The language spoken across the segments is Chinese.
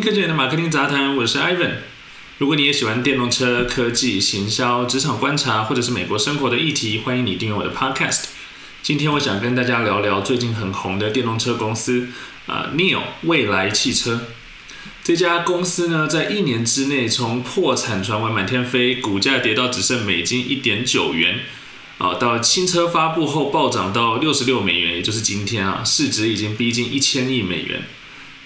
科技人的马克丁杂谈，我是 Ivan。如果你也喜欢电动车科技、行销、职场观察，或者是美国生活的议题，欢迎你订阅我的 Podcast。今天我想跟大家聊聊最近很红的电动车公司啊，Neo 未来汽车。这家公司呢，在一年之内从破产传闻满天飞，股价跌到只剩美金一点九元。啊，到新车发布后暴涨到六十六美元，也就是今天啊，市值已经逼近一千亿美元。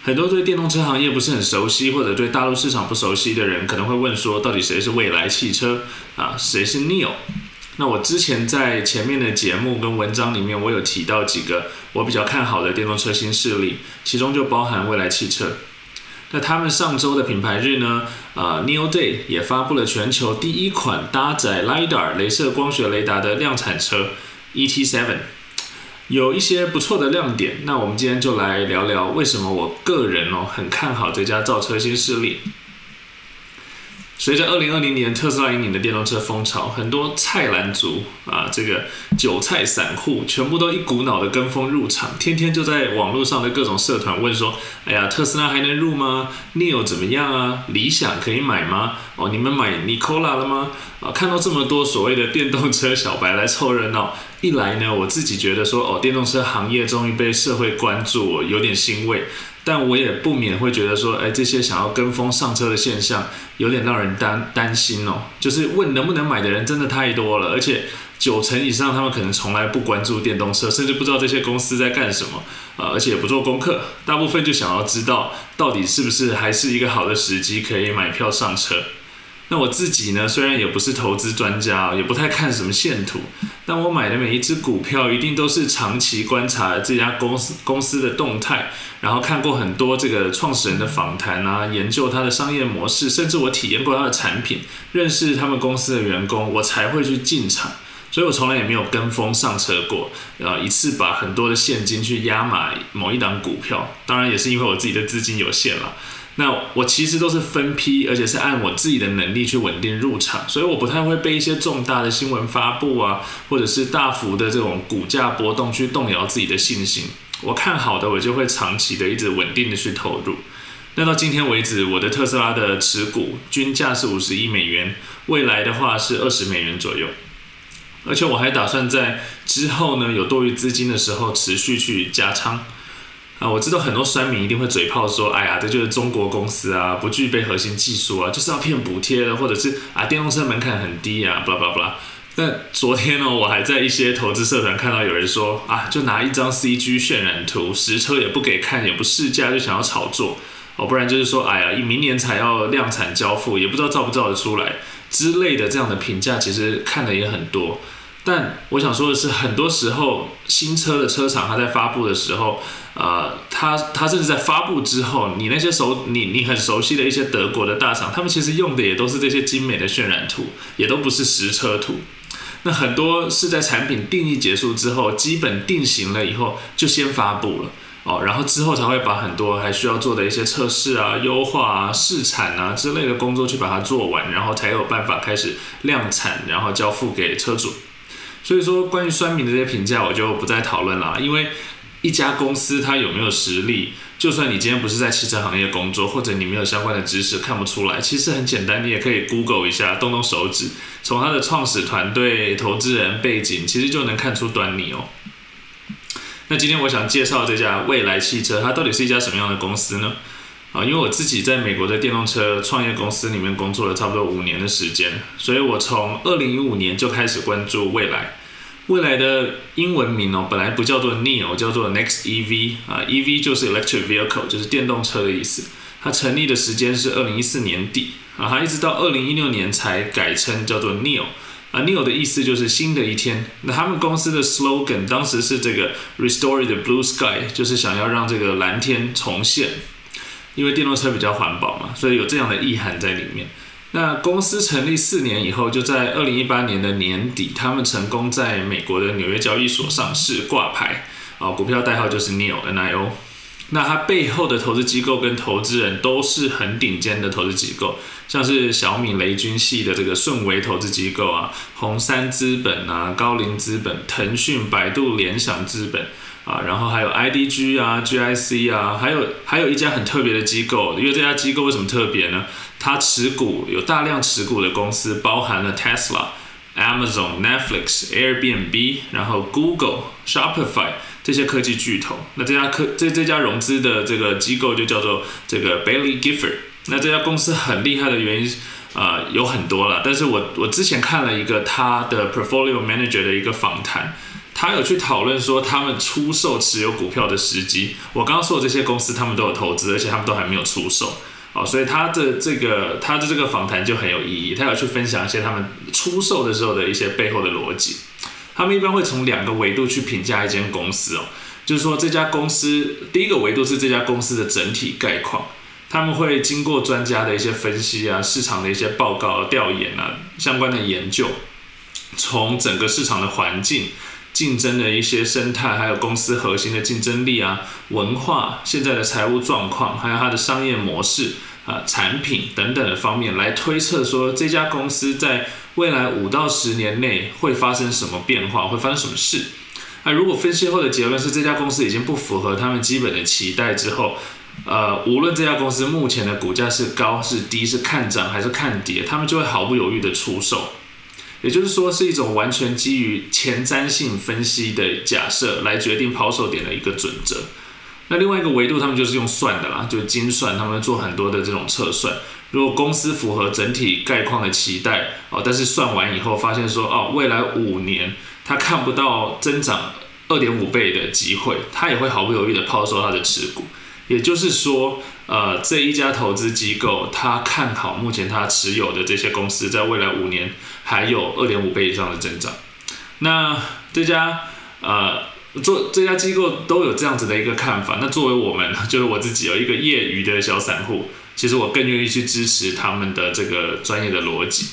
很多对电动车行业不是很熟悉，或者对大陆市场不熟悉的人，可能会问说，到底谁是蔚来汽车啊？谁是 Neo？那我之前在前面的节目跟文章里面，我有提到几个我比较看好的电动车新势力，其中就包含蔚来汽车。那他们上周的品牌日呢？呃，Neo Day 也发布了全球第一款搭载 LiDAR 镭射光学雷达的量产车 ET7，有一些不错的亮点。那我们今天就来聊聊为什么我个人哦很看好这家造车新势力。随着二零二零年特斯拉引领的电动车风潮，很多菜篮族啊，这个韭菜散户全部都一股脑的跟风入场，天天就在网络上的各种社团问说：“哎呀，特斯拉还能入吗？Neo 怎么样啊？理想可以买吗？哦，你们买 Nikola 了吗？”啊，看到这么多所谓的电动车小白来凑热闹，一来呢，我自己觉得说：“哦，电动车行业终于被社会关注，我有点欣慰。”但我也不免会觉得说，哎，这些想要跟风上车的现象，有点让人担担心哦。就是问能不能买的人真的太多了，而且九成以上他们可能从来不关注电动车，甚至不知道这些公司在干什么，呃，而且也不做功课，大部分就想要知道到底是不是还是一个好的时机可以买票上车。那我自己呢，虽然也不是投资专家，也不太看什么线图，但我买的每一只股票一定都是长期观察这家公司公司的动态，然后看过很多这个创始人的访谈啊，研究他的商业模式，甚至我体验过他的产品，认识他们公司的员工，我才会去进场。所以我从来也没有跟风上车过，呃，一次把很多的现金去压买某一档股票，当然也是因为我自己的资金有限了。那我其实都是分批，而且是按我自己的能力去稳定入场，所以我不太会被一些重大的新闻发布啊，或者是大幅的这种股价波动去动摇自己的信心。我看好的，我就会长期的一直稳定的去投入。那到今天为止，我的特斯拉的持股均价是五十亿美元，未来的话是二十美元左右，而且我还打算在之后呢有多余资金的时候持续去加仓。啊，我知道很多酸民一定会嘴炮说，哎呀，这就是中国公司啊，不具备核心技术啊，就是要骗补贴的，或者是啊，电动车门槛很低啊，巴拉巴拉。那昨天呢，我还在一些投资社团看到有人说，啊，就拿一张 CG 渲染图，实车也不给看，也不试驾，就想要炒作，哦，不然就是说，哎呀，明年才要量产交付，也不知道造不造得出来之类的这样的评价，其实看的也很多。但我想说的是，很多时候新车的车厂它在发布的时候，呃，它它甚至在发布之后，你那些熟你你很熟悉的一些德国的大厂，他们其实用的也都是这些精美的渲染图，也都不是实车图。那很多是在产品定义结束之后，基本定型了以后，就先发布了哦，然后之后才会把很多还需要做的一些测试啊、优化啊、试产啊之类的工作去把它做完，然后才有办法开始量产，然后交付给车主。所以说，关于酸民的这些评价，我就不再讨论了。因为一家公司它有没有实力，就算你今天不是在汽车行业工作，或者你没有相关的知识，看不出来。其实很简单，你也可以 Google 一下，动动手指，从它的创始团队、投资人背景，其实就能看出端倪哦。那今天我想介绍这家未来汽车，它到底是一家什么样的公司呢？啊，因为我自己在美国的电动车创业公司里面工作了差不多五年的时间，所以我从二零一五年就开始关注未来。未来的英文名哦，本来不叫做 Neo，叫做 Next EV 啊，EV 就是 Electric Vehicle，就是电动车的意思。它成立的时间是二零一四年底啊，它一直到二零一六年才改称叫做 Neo 啊，Neo 的意思就是新的一天。那他们公司的 slogan 当时是这个 Restore the Blue Sky，就是想要让这个蓝天重现。因为电动车比较环保嘛，所以有这样的意涵在里面。那公司成立四年以后，就在二零一八年的年底，他们成功在美国的纽约交易所上市挂牌，啊，股票代号就是 NIO N I O。那它背后的投资机构跟投资人都是很顶尖的投资机构，像是小米雷军系的这个顺为投资机构啊，红杉资本啊，高瓴资本，腾讯、百度、联想资本。啊，然后还有 IDG 啊、GIC 啊，还有还有一家很特别的机构，因为这家机构为什么特别呢？它持股有大量持股的公司，包含了 Tesla、Amazon、Netflix、Airbnb，然后 Google、Shopify 这些科技巨头。那这家科这这家融资的这个机构就叫做这个 Bailey Gifford。那这家公司很厉害的原因啊有很多了，但是我我之前看了一个他的 Portfolio Manager 的一个访谈。他有去讨论说他们出售持有股票的时机。我刚刚说的这些公司，他们都有投资，而且他们都还没有出售。哦，所以他的这个他的这个访谈就很有意义。他有去分享一些他们出售的时候的一些背后的逻辑。他们一般会从两个维度去评价一间公司哦，就是说这家公司第一个维度是这家公司的整体概况，他们会经过专家的一些分析啊，市场的一些报告调研啊，相关的研究，从整个市场的环境。竞争的一些生态，还有公司核心的竞争力啊，文化，现在的财务状况，还有它的商业模式啊，产品等等的方面来推测说这家公司在未来五到十年内会发生什么变化，会发生什么事。那如果分析后的结论是这家公司已经不符合他们基本的期待之后，呃，无论这家公司目前的股价是高是低，是看涨还是看跌，他们就会毫不犹豫的出售。也就是说，是一种完全基于前瞻性分析的假设来决定抛售点的一个准则。那另外一个维度，他们就是用算的啦，就精算，他们做很多的这种测算。如果公司符合整体概况的期待哦，但是算完以后发现说哦，未来五年他看不到增长二点五倍的机会，他也会毫不犹豫的抛售他的持股。也就是说。呃，这一家投资机构，他看好目前他持有的这些公司，在未来五年还有二点五倍以上的增长。那这家呃做这家机构都有这样子的一个看法。那作为我们，就是我自己有一个业余的小散户，其实我更愿意去支持他们的这个专业的逻辑。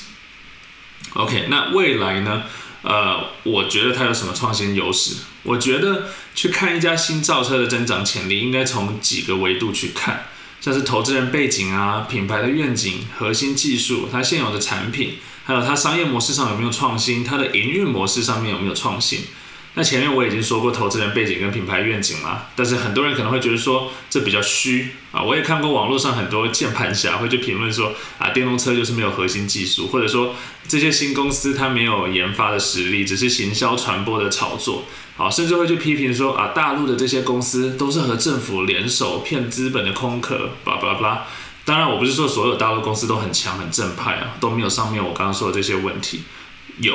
OK，那未来呢？呃，我觉得它有什么创新优势？我觉得去看一家新造车的增长潜力，应该从几个维度去看。像是投资人背景啊、品牌的愿景、核心技术、它现有的产品，还有它商业模式上有没有创新，它的营运模式上面有没有创新。那前面我已经说过投资人背景跟品牌愿景了，但是很多人可能会觉得说这比较虚啊。我也看过网络上很多键盘侠会去评论说啊，电动车就是没有核心技术，或者说这些新公司它没有研发的实力，只是行销传播的炒作。好，甚至会去批评说啊，大陆的这些公司都是和政府联手骗资本的空壳，巴拉巴拉。当然，我不是说所有大陆公司都很强很正派啊，都没有上面我刚刚说的这些问题，有。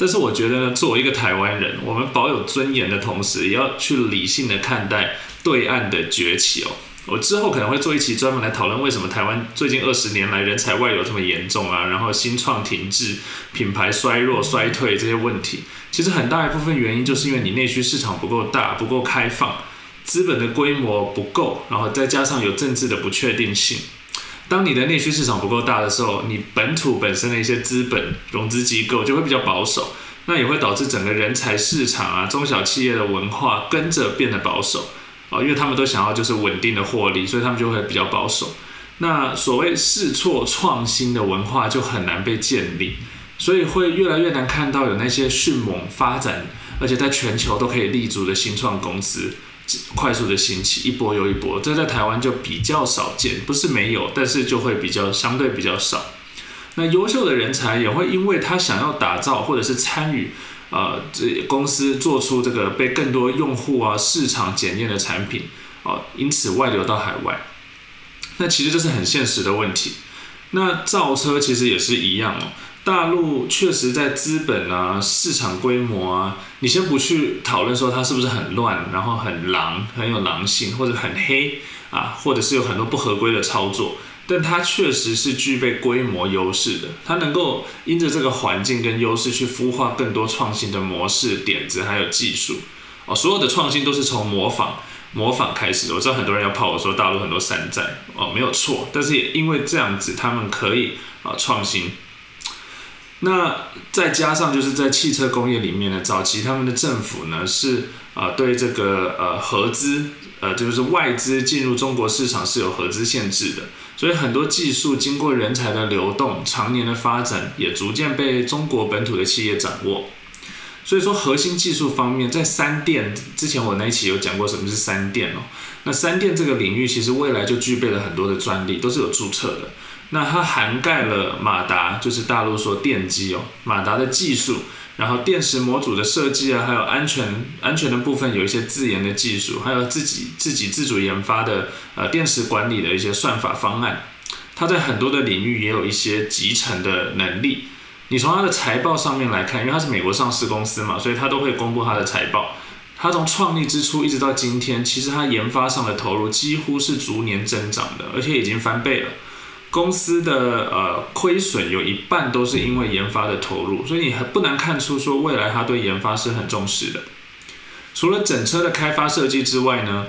但是我觉得呢，作为一个台湾人，我们保有尊严的同时，也要去理性的看待对岸的崛起哦。我之后可能会做一期专门来讨论为什么台湾最近二十年来人才外流这么严重啊，然后新创停滞、品牌衰弱衰退这些问题。其实很大一部分原因就是因为你内需市场不够大、不够开放，资本的规模不够，然后再加上有政治的不确定性。当你的内需市场不够大的时候，你本土本身的一些资本融资机构就会比较保守，那也会导致整个人才市场啊、中小企业的文化跟着变得保守啊，因为他们都想要就是稳定的获利，所以他们就会比较保守。那所谓试错创新的文化就很难被建立，所以会越来越难看到有那些迅猛发展，而且在全球都可以立足的新创公司。快速的兴起，一波又一波，这在台湾就比较少见，不是没有，但是就会比较相对比较少。那优秀的人才也会因为他想要打造或者是参与，呃，这公司做出这个被更多用户啊市场检验的产品，哦，因此外流到海外。那其实这是很现实的问题。那造车其实也是一样哦。大陆确实在资本啊、市场规模啊，你先不去讨论说它是不是很乱，然后很狼、很有狼性，或者很黑啊，或者是有很多不合规的操作，但它确实是具备规模优势的，它能够因着这个环境跟优势去孵化更多创新的模式、点子还有技术哦。所有的创新都是从模仿、模仿开始的。我知道很多人要泡我说大陆很多山寨哦，没有错，但是也因为这样子，他们可以啊创新。那再加上就是在汽车工业里面呢，早期他们的政府呢是啊对这个呃合资呃就是外资进入中国市场是有合资限制的，所以很多技术经过人才的流动，常年的发展也逐渐被中国本土的企业掌握。所以说核心技术方面，在三电之前我那一期有讲过什么是三电哦。那三电这个领域其实未来就具备了很多的专利，都是有注册的。那它涵盖了马达，就是大陆说电机哦，马达的技术，然后电池模组的设计啊，还有安全安全的部分有一些自研的技术，还有自己自己自主研发的呃电池管理的一些算法方案。它在很多的领域也有一些集成的能力。你从它的财报上面来看，因为它是美国上市公司嘛，所以它都会公布它的财报。它从创立之初一直到今天，其实它研发上的投入几乎是逐年增长的，而且已经翻倍了。公司的呃亏损有一半都是因为研发的投入，所以你还不难看出说未来它对研发是很重视的。除了整车的开发设计之外呢，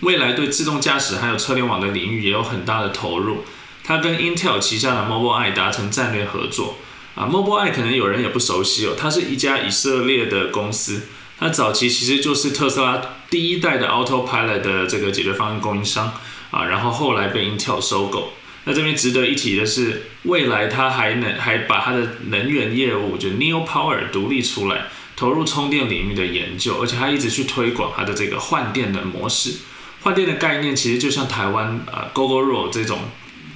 未来对自动驾驶还有车联网的领域也有很大的投入。它跟 Intel 旗下的 Mobileye 达成战略合作啊，Mobileye 可能有人也不熟悉哦，它是一家以色列的公司，它早期其实就是特斯拉第一代的 Autopilot 的这个解决方案供应商啊，然后后来被 Intel 收购。那这边值得一提的是，未来它还能还把它的能源业务就 Neo Power 独立出来，投入充电领域的研究，而且它一直去推广它的这个换电的模式。换电的概念其实就像台湾呃 GoGoRo 这种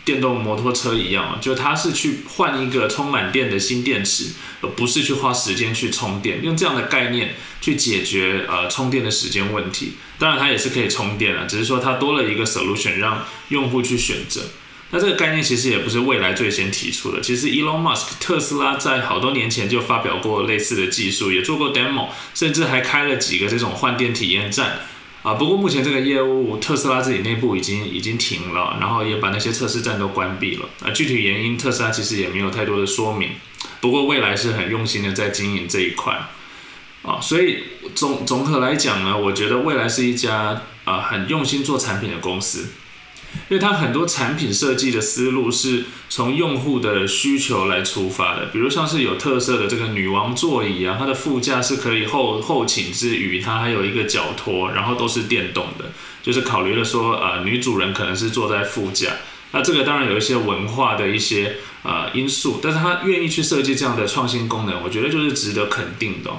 电动摩托车一样，就它是去换一个充满电的新电池，而不是去花时间去充电，用这样的概念去解决呃充电的时间问题。当然它也是可以充电了，只是说它多了一个 solution 让用户去选择。那这个概念其实也不是未来最先提出的，其实 Elon Musk 特斯拉在好多年前就发表过类似的技术，也做过 demo，甚至还开了几个这种换电体验站啊。不过目前这个业务特斯拉自己内部已经已经停了，然后也把那些测试站都关闭了啊。具体原因特斯拉其实也没有太多的说明。不过未来是很用心的在经营这一块啊，所以总总体来讲呢，我觉得未来是一家啊很用心做产品的公司。因为它很多产品设计的思路是从用户的需求来出发的，比如像是有特色的这个女王座椅啊，它的副驾是可以后后倾之余，它还有一个脚托，然后都是电动的，就是考虑了说，呃，女主人可能是坐在副驾，那这个当然有一些文化的一些呃因素，但是他愿意去设计这样的创新功能，我觉得就是值得肯定的，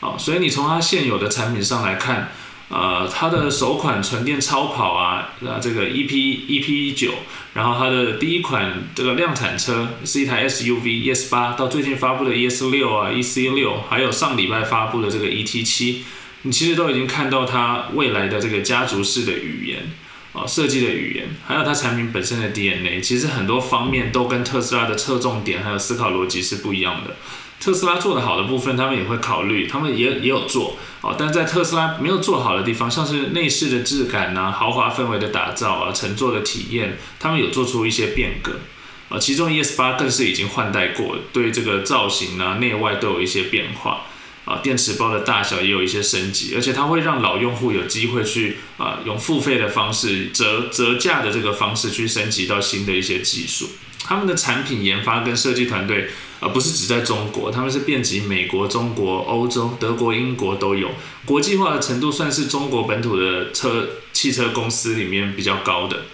哦，所以你从它现有的产品上来看。呃，它的首款纯电超跑啊，啊，这个 EP EP 九，然后它的第一款这个量产车是一台 SUV ES 八，到最近发布的 ES 六啊，EC 六，还有上礼拜发布的这个 ET 七，你其实都已经看到它未来的这个家族式的语言啊，设计的语言，还有它产品本身的 DNA，其实很多方面都跟特斯拉的侧重点还有思考逻辑是不一样的。特斯拉做的好的部分，他们也会考虑，他们也也有做哦。但在特斯拉没有做好的地方，像是内饰的质感呐、豪华氛围的打造啊、乘坐的体验，他们有做出一些变革啊。其中 ES 八更是已经换代过，对这个造型啊、内外都有一些变化啊。电池包的大小也有一些升级，而且它会让老用户有机会去啊，用付费的方式折折价的这个方式去升级到新的一些技术。他们的产品研发跟设计团队。而不是只在中国，他们是遍及美国、中国、欧洲、德国、英国都有，国际化的程度算是中国本土的车汽车公司里面比较高的。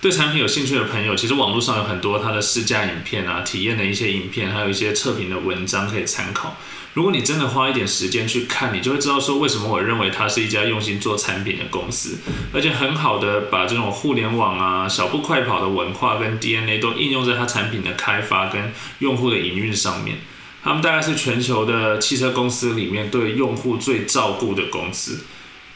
对产品有兴趣的朋友，其实网络上有很多它的试驾影片啊、体验的一些影片，还有一些测评的文章可以参考。如果你真的花一点时间去看，你就会知道说为什么我认为它是一家用心做产品的公司，而且很好的把这种互联网啊、小步快跑的文化跟 DNA 都应用在它产品的开发跟用户的营运上面。他们大概是全球的汽车公司里面对用户最照顾的公司。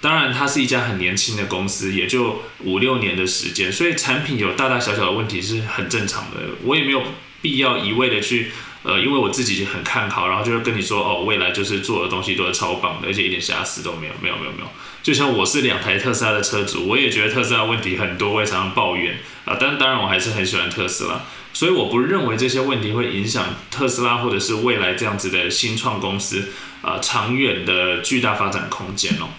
当然，它是一家很年轻的公司，也就五六年的时间，所以产品有大大小小的问题是很正常的。我也没有必要一味的去。呃，因为我自己很看好，然后就会跟你说，哦，未来就是做的东西都是超棒的，而且一点瑕疵都没有，没有，没有，没有。就像我是两台特斯拉的车主，我也觉得特斯拉问题很多，我也常常抱怨啊。但当然，我还是很喜欢特斯拉，所以我不认为这些问题会影响特斯拉或者是未来这样子的新创公司啊长远的巨大发展空间哦。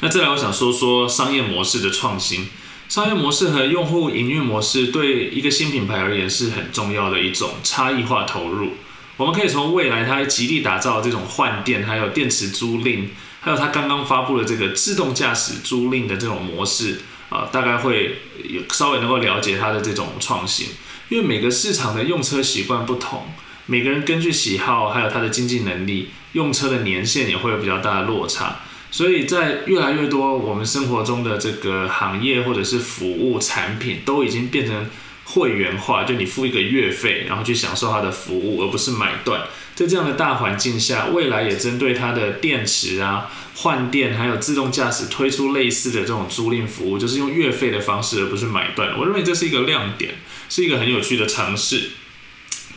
那再来，我想说说商业模式的创新。商业模式和用户营运模式对一个新品牌而言是很重要的一种差异化投入。我们可以从未来它极力打造这种换电，还有电池租赁，还有它刚刚发布的这个自动驾驶租赁的这种模式啊，大概会有稍微能够了解它的这种创新。因为每个市场的用车习惯不同，每个人根据喜好还有他的经济能力，用车的年限也会有比较大的落差。所以在越来越多我们生活中的这个行业或者是服务产品，都已经变成会员化，就你付一个月费，然后去享受它的服务，而不是买断。在这样的大环境下，未来也针对它的电池啊、换电，还有自动驾驶推出类似的这种租赁服务，就是用月费的方式，而不是买断。我认为这是一个亮点，是一个很有趣的尝试。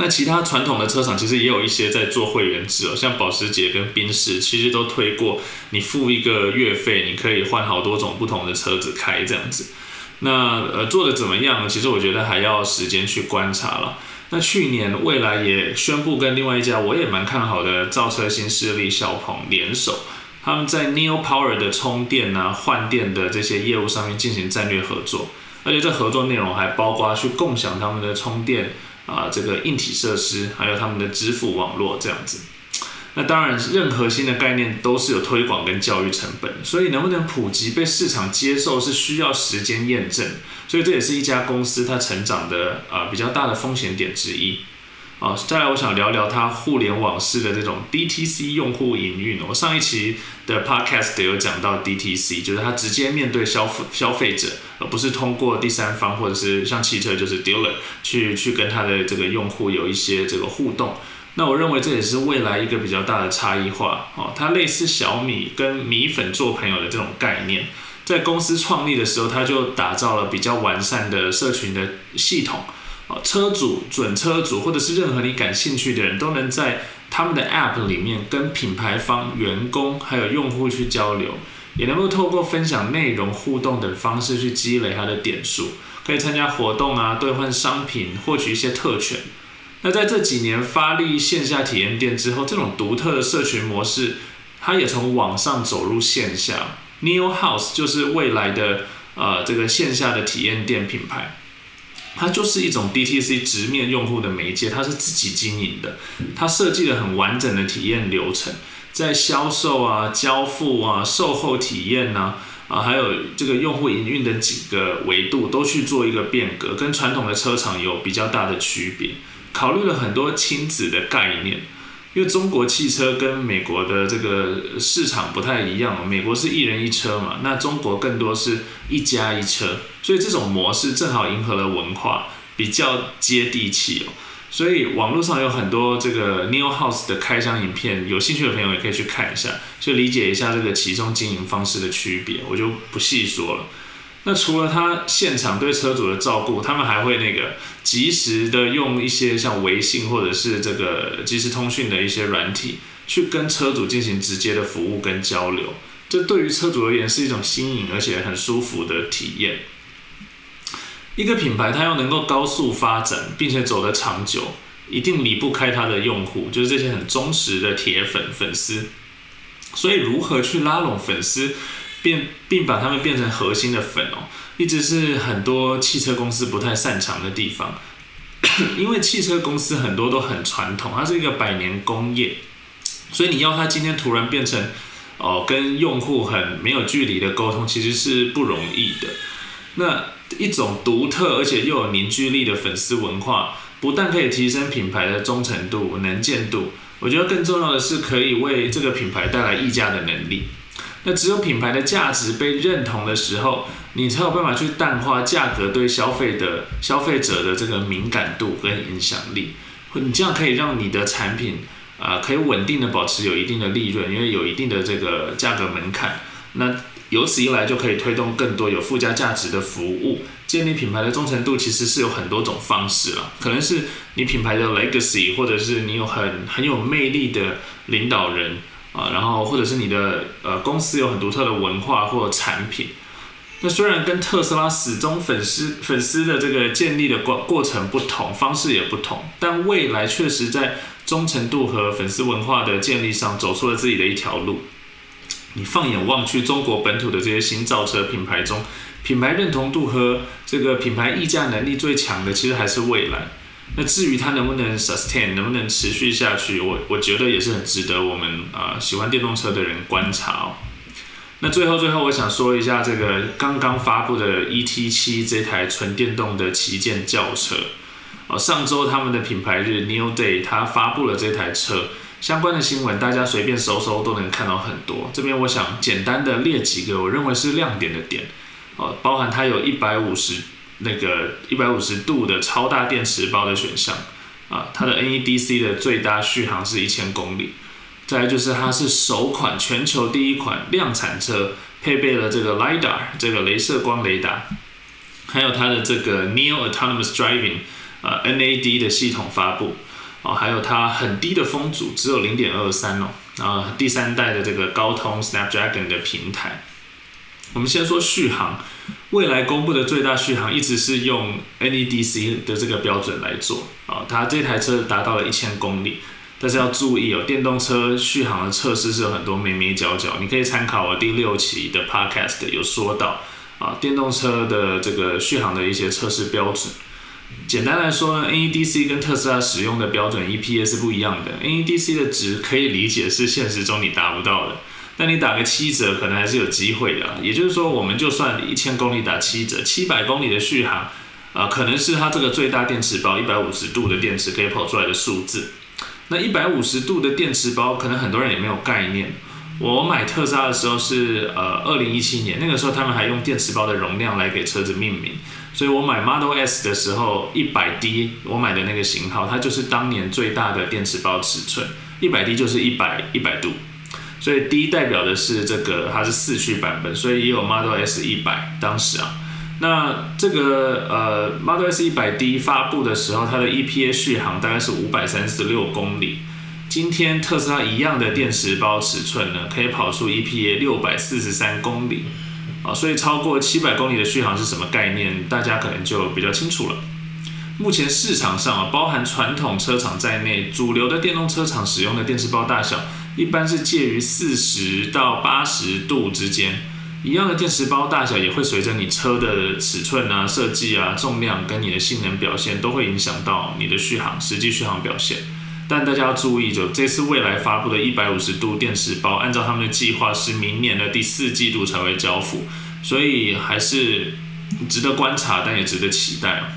那其他传统的车厂其实也有一些在做会员制哦，像保时捷跟宾士其实都推过，你付一个月费，你可以换好多种不同的车子开这样子。那呃做的怎么样？其实我觉得还要时间去观察了。那去年未来也宣布跟另外一家我也蛮看好的造车新势力小鹏联手，他们在 Neo Power 的充电啊、换电的这些业务上面进行战略合作，而且这合作内容还包括去共享他们的充电。啊，这个硬体设施，还有他们的支付网络这样子。那当然，任何新的概念都是有推广跟教育成本，所以能不能普及被市场接受是需要时间验证。所以这也是一家公司它成长的啊比较大的风险点之一。啊，再来我想聊聊它互联网式的这种 DTC 用户营运。我上一期的 Podcast 有讲到 DTC，就是它直接面对消消费者，而不是通过第三方或者是像汽车就是 dealer 去去跟它的这个用户有一些这个互动。那我认为这也是未来一个比较大的差异化。哦，它类似小米跟米粉做朋友的这种概念，在公司创立的时候，它就打造了比较完善的社群的系统。车主、准车主，或者是任何你感兴趣的人，都能在他们的 App 里面跟品牌方、员工还有用户去交流，也能够透过分享内容、互动等方式去积累他的点数，可以参加活动啊，兑换商品，获取一些特权。那在这几年发力线下体验店之后，这种独特的社群模式，它也从网上走入线下。Neo House 就是未来的呃这个线下的体验店品牌。它就是一种 DTC 直面用户的媒介，它是自己经营的，它设计了很完整的体验流程，在销售啊、交付啊、售后体验呐啊，还有这个用户营运的几个维度都去做一个变革，跟传统的车厂有比较大的区别，考虑了很多亲子的概念。因为中国汽车跟美国的这个市场不太一样，美国是一人一车嘛，那中国更多是一家一车，所以这种模式正好迎合了文化，比较接地气哦。所以网络上有很多这个 New House 的开箱影片，有兴趣的朋友也可以去看一下，就理解一下这个其中经营方式的区别，我就不细说了。那除了他现场对车主的照顾，他们还会那个及时的用一些像微信或者是这个即时通讯的一些软体，去跟车主进行直接的服务跟交流。这对于车主而言是一种新颖而且很舒服的体验。一个品牌它要能够高速发展，并且走得长久，一定离不开它的用户，就是这些很忠实的铁粉粉丝。所以如何去拉拢粉丝？变并把他们变成核心的粉哦，一直是很多汽车公司不太擅长的地方，因为汽车公司很多都很传统，它是一个百年工业，所以你要它今天突然变成哦跟用户很没有距离的沟通，其实是不容易的。那一种独特而且又有凝聚力的粉丝文化，不但可以提升品牌的忠诚度、能见度，我觉得更重要的是可以为这个品牌带来溢价的能力。那只有品牌的价值被认同的时候，你才有办法去淡化价格对消费的消费者的这个敏感度跟影响力。你这样可以让你的产品啊，可以稳定的保持有一定的利润，因为有一定的这个价格门槛。那由此一来，就可以推动更多有附加价值的服务。建立品牌的忠诚度其实是有很多种方式了，可能是你品牌的 legacy，或者是你有很很有魅力的领导人。啊，然后或者是你的呃公司有很独特的文化或产品，那虽然跟特斯拉始终粉丝粉丝的这个建立的过过程不同，方式也不同，但未来确实在忠诚度和粉丝文化的建立上走出了自己的一条路。你放眼望去，中国本土的这些新造车品牌中，品牌认同度和这个品牌溢价能力最强的，其实还是蔚来。那至于它能不能 sustain，能不能持续下去，我我觉得也是很值得我们啊喜欢电动车的人观察哦。那最后最后，我想说一下这个刚刚发布的 ET 七这台纯电动的旗舰轿车哦，上周他们的品牌日 New Day，它发布了这台车相关的新闻，大家随便搜搜都能看到很多。这边我想简单的列几个我认为是亮点的点，哦，包含它有一百五十那个一百五十度的超大电池包的选项，啊，它的 NEDC 的最大续航是一千公里。再来就是它是首款全球第一款量产车，配备了这个 LiDAR 这个镭射光雷达，还有它的这个 Neo Autonomous Driving 呃 NAD 的系统发布，哦，还有它很低的风阻，只有零点二三哦，啊，第三代的这个高通 Snapdragon 的平台。我们先说续航，未来公布的最大续航一直是用 NEDC 的这个标准来做，啊，它这台车达到了一千公里。但是要注意哦，电动车续航的测试是有很多眉眉角角，你可以参考我第六期的 podcast 有说到啊，电动车的这个续航的一些测试标准。简单来说呢，NEDC 跟特斯拉使用的标准 EPA 是不一样的，NEDC 的值可以理解是现实中你达不到的，但你打个七折可能还是有机会的。也就是说，我们就算一千公里打七折，七百公里的续航啊，可能是它这个最大电池包一百五十度的电池可以跑出来的数字。那一百五十度的电池包，可能很多人也没有概念。我买特斯拉的时候是呃二零一七年，那个时候他们还用电池包的容量来给车子命名，所以我买 Model S 的时候一百 D，我买的那个型号，它就是当年最大的电池包尺寸，一百 D 就是一百一百度，所以 D 代表的是这个它是四驱版本，所以也有 Model S 一百，当时啊。那这个呃，Model S 一百 D 发布的时候，它的 EPA 续航大概是五百三十六公里。今天特斯拉一样的电池包尺寸呢，可以跑出 EPA 六百四十三公里啊，所以超过七百公里的续航是什么概念？大家可能就比较清楚了。目前市场上啊，包含传统车厂在内，主流的电动车厂使用的电池包大小，一般是介于四十到八十度之间。一样的电池包大小也会随着你车的尺寸啊、设计啊、重量跟你的性能表现都会影响到你的续航实际续航表现。但大家要注意，就这次未来发布的一百五十度电池包，按照他们的计划是明年的第四季度才会交付，所以还是值得观察，但也值得期待。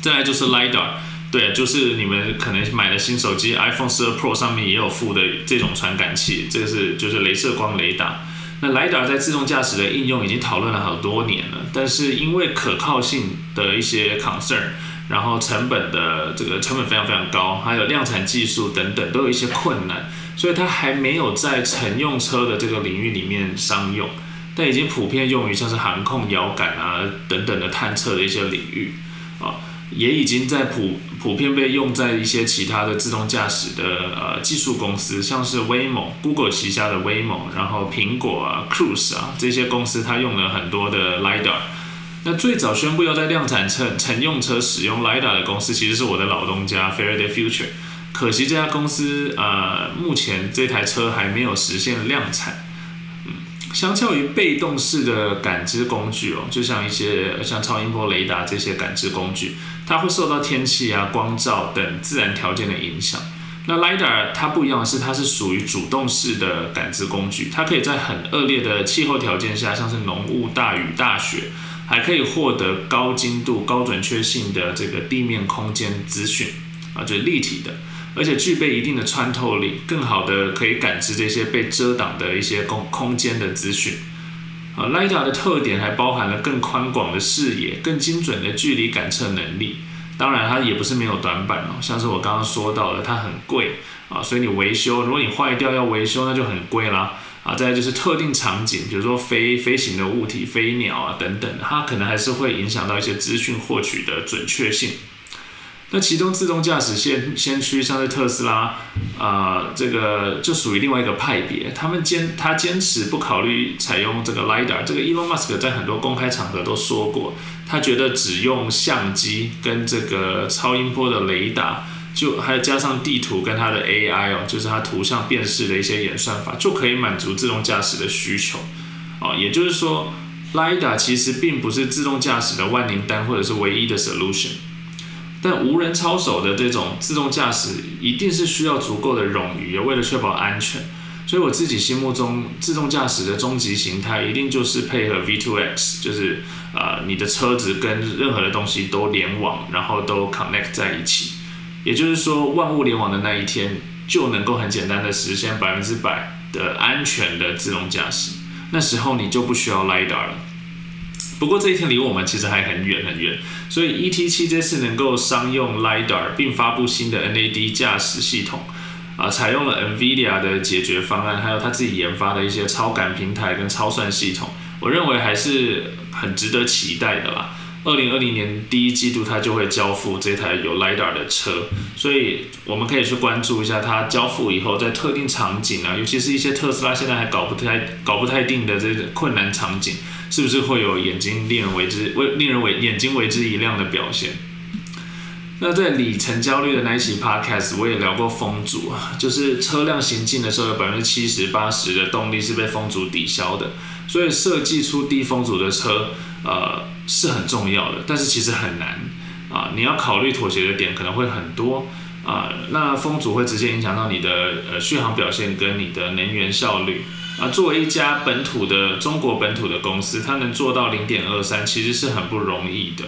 再来就是 LiDAR，对，就是你们可能买的新手机 iPhone 十二 Pro 上面也有附的这种传感器，这个是就是镭射光雷达。那雷达在自动驾驶的应用已经讨论了好多年了，但是因为可靠性的一些 concern，然后成本的这个成本非常非常高，还有量产技术等等都有一些困难，所以它还没有在乘用车的这个领域里面商用，但已经普遍用于像是航空遥感啊等等的探测的一些领域。也已经在普普遍被用在一些其他的自动驾驶的呃技术公司，像是 Waymo、Google 旗下的 Waymo，然后苹果啊、Cruise 啊这些公司，它用了很多的 LiDAR。那最早宣布要在量产车乘用车使用 LiDAR 的公司，其实是我的老东家 Faraday Future。可惜这家公司呃，目前这台车还没有实现量产。相较于被动式的感知工具哦，就像一些像超音波雷达这些感知工具，它会受到天气啊、光照等自然条件的影响。那 lidar 它不一样的是，它是属于主动式的感知工具，它可以在很恶劣的气候条件下，像是浓雾、大雨、大雪，还可以获得高精度、高准确性的这个地面空间资讯啊，就是立体的。而且具备一定的穿透力，更好的可以感知这些被遮挡的一些空空间的资讯。啊，LiDAR 的特点还包含了更宽广的视野、更精准的距离感测能力。当然，它也不是没有短板哦，像是我刚刚说到的，它很贵啊，所以你维修，如果你坏掉要维修，那就很贵啦。啊，再就是特定场景，比如说飞飞行的物体、飞鸟啊等等，它可能还是会影响到一些资讯获取的准确性。那其中自动驾驶先先驱像是特斯拉，啊，这个就属于另外一个派别。他们坚他坚持不考虑采用这个 lidar。这个 Elon Musk 在很多公开场合都说过，他觉得只用相机跟这个超音波的雷达，就还有加上地图跟它的 AI 哦，就是它图像辨识的一些演算法，就可以满足自动驾驶的需求。哦，也就是说，lidar 其实并不是自动驾驶的万灵丹或者是唯一的 solution。但无人操守的这种自动驾驶，一定是需要足够的冗余，也为了确保安全。所以我自己心目中自动驾驶的终极形态一定就是配合 V2X，就是呃你的车子跟任何的东西都联网，然后都 connect 在一起。也就是说，万物联网的那一天，就能够很简单的实现百分之百的安全的自动驾驶。那时候你就不需要 lidar 了。不过这一天离我们其实还很远很远，所以 ET7 这次能够商用 lidar，并发布新的 NAD 驾驶系统，啊，采用了 NVIDIA 的解决方案，还有他自己研发的一些超感平台跟超算系统，我认为还是很值得期待的啦。二零二零年第一季度，它就会交付这台有 lidar 的车，所以我们可以去关注一下它交付以后，在特定场景啊，尤其是一些特斯拉现在还搞不太搞不太定的这个困难场景，是不是会有眼睛令人为之为令人为眼睛为之一亮的表现？那在里程焦虑的那一期 podcast，我也聊过风阻啊，就是车辆行进的时候，有百分之七十八十的动力是被风阻抵消的，所以设计出低风阻的车，呃。是很重要的，但是其实很难啊！你要考虑妥协的点可能会很多啊。那风阻会直接影响到你的呃续航表现跟你的能源效率啊。作为一家本土的中国本土的公司，它能做到零点二三，其实是很不容易的。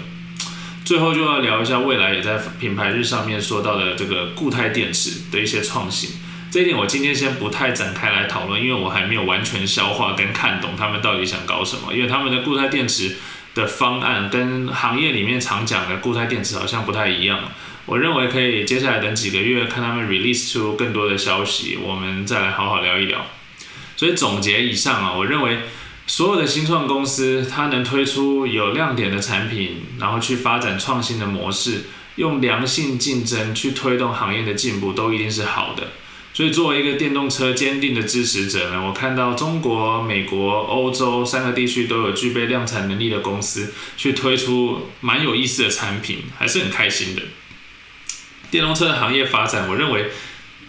最后就要聊一下未来也在品牌日上面说到的这个固态电池的一些创新。这一点我今天先不太展开来讨论，因为我还没有完全消化跟看懂他们到底想搞什么。因为他们的固态电池。的方案跟行业里面常讲的固态电池好像不太一样，我认为可以接下来等几个月看他们 release 出更多的消息，我们再来好好聊一聊。所以总结以上啊，我认为所有的新创公司它能推出有亮点的产品，然后去发展创新的模式，用良性竞争去推动行业的进步，都一定是好的。所以，作为一个电动车坚定的支持者呢，我看到中国、美国、欧洲三个地区都有具备量产能力的公司去推出蛮有意思的产品，还是很开心的。电动车的行业发展，我认为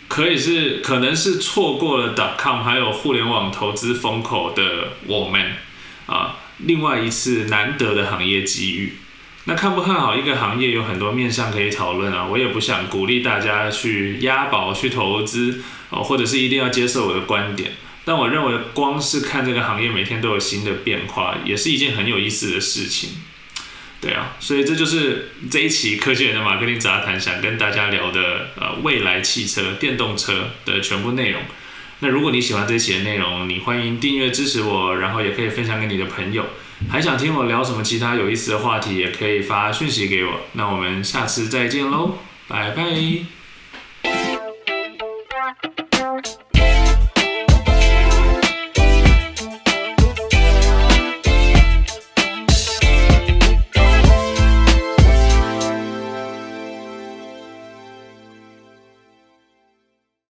可以是可能是错过了 dotcom 还有互联网投资风口的我们啊，另外一次难得的行业机遇。那看不看好一个行业，有很多面向可以讨论啊。我也不想鼓励大家去押宝去投资哦，或者是一定要接受我的观点。但我认为，光是看这个行业每天都有新的变化，也是一件很有意思的事情。对啊，所以这就是这一期科技人的马克林杂谈想跟大家聊的呃未来汽车电动车的全部内容。那如果你喜欢这期的内容，你欢迎订阅支持我，然后也可以分享给你的朋友。还想听我聊什么其他有意思的话题，也可以发讯息给我。那我们下次再见喽，拜拜。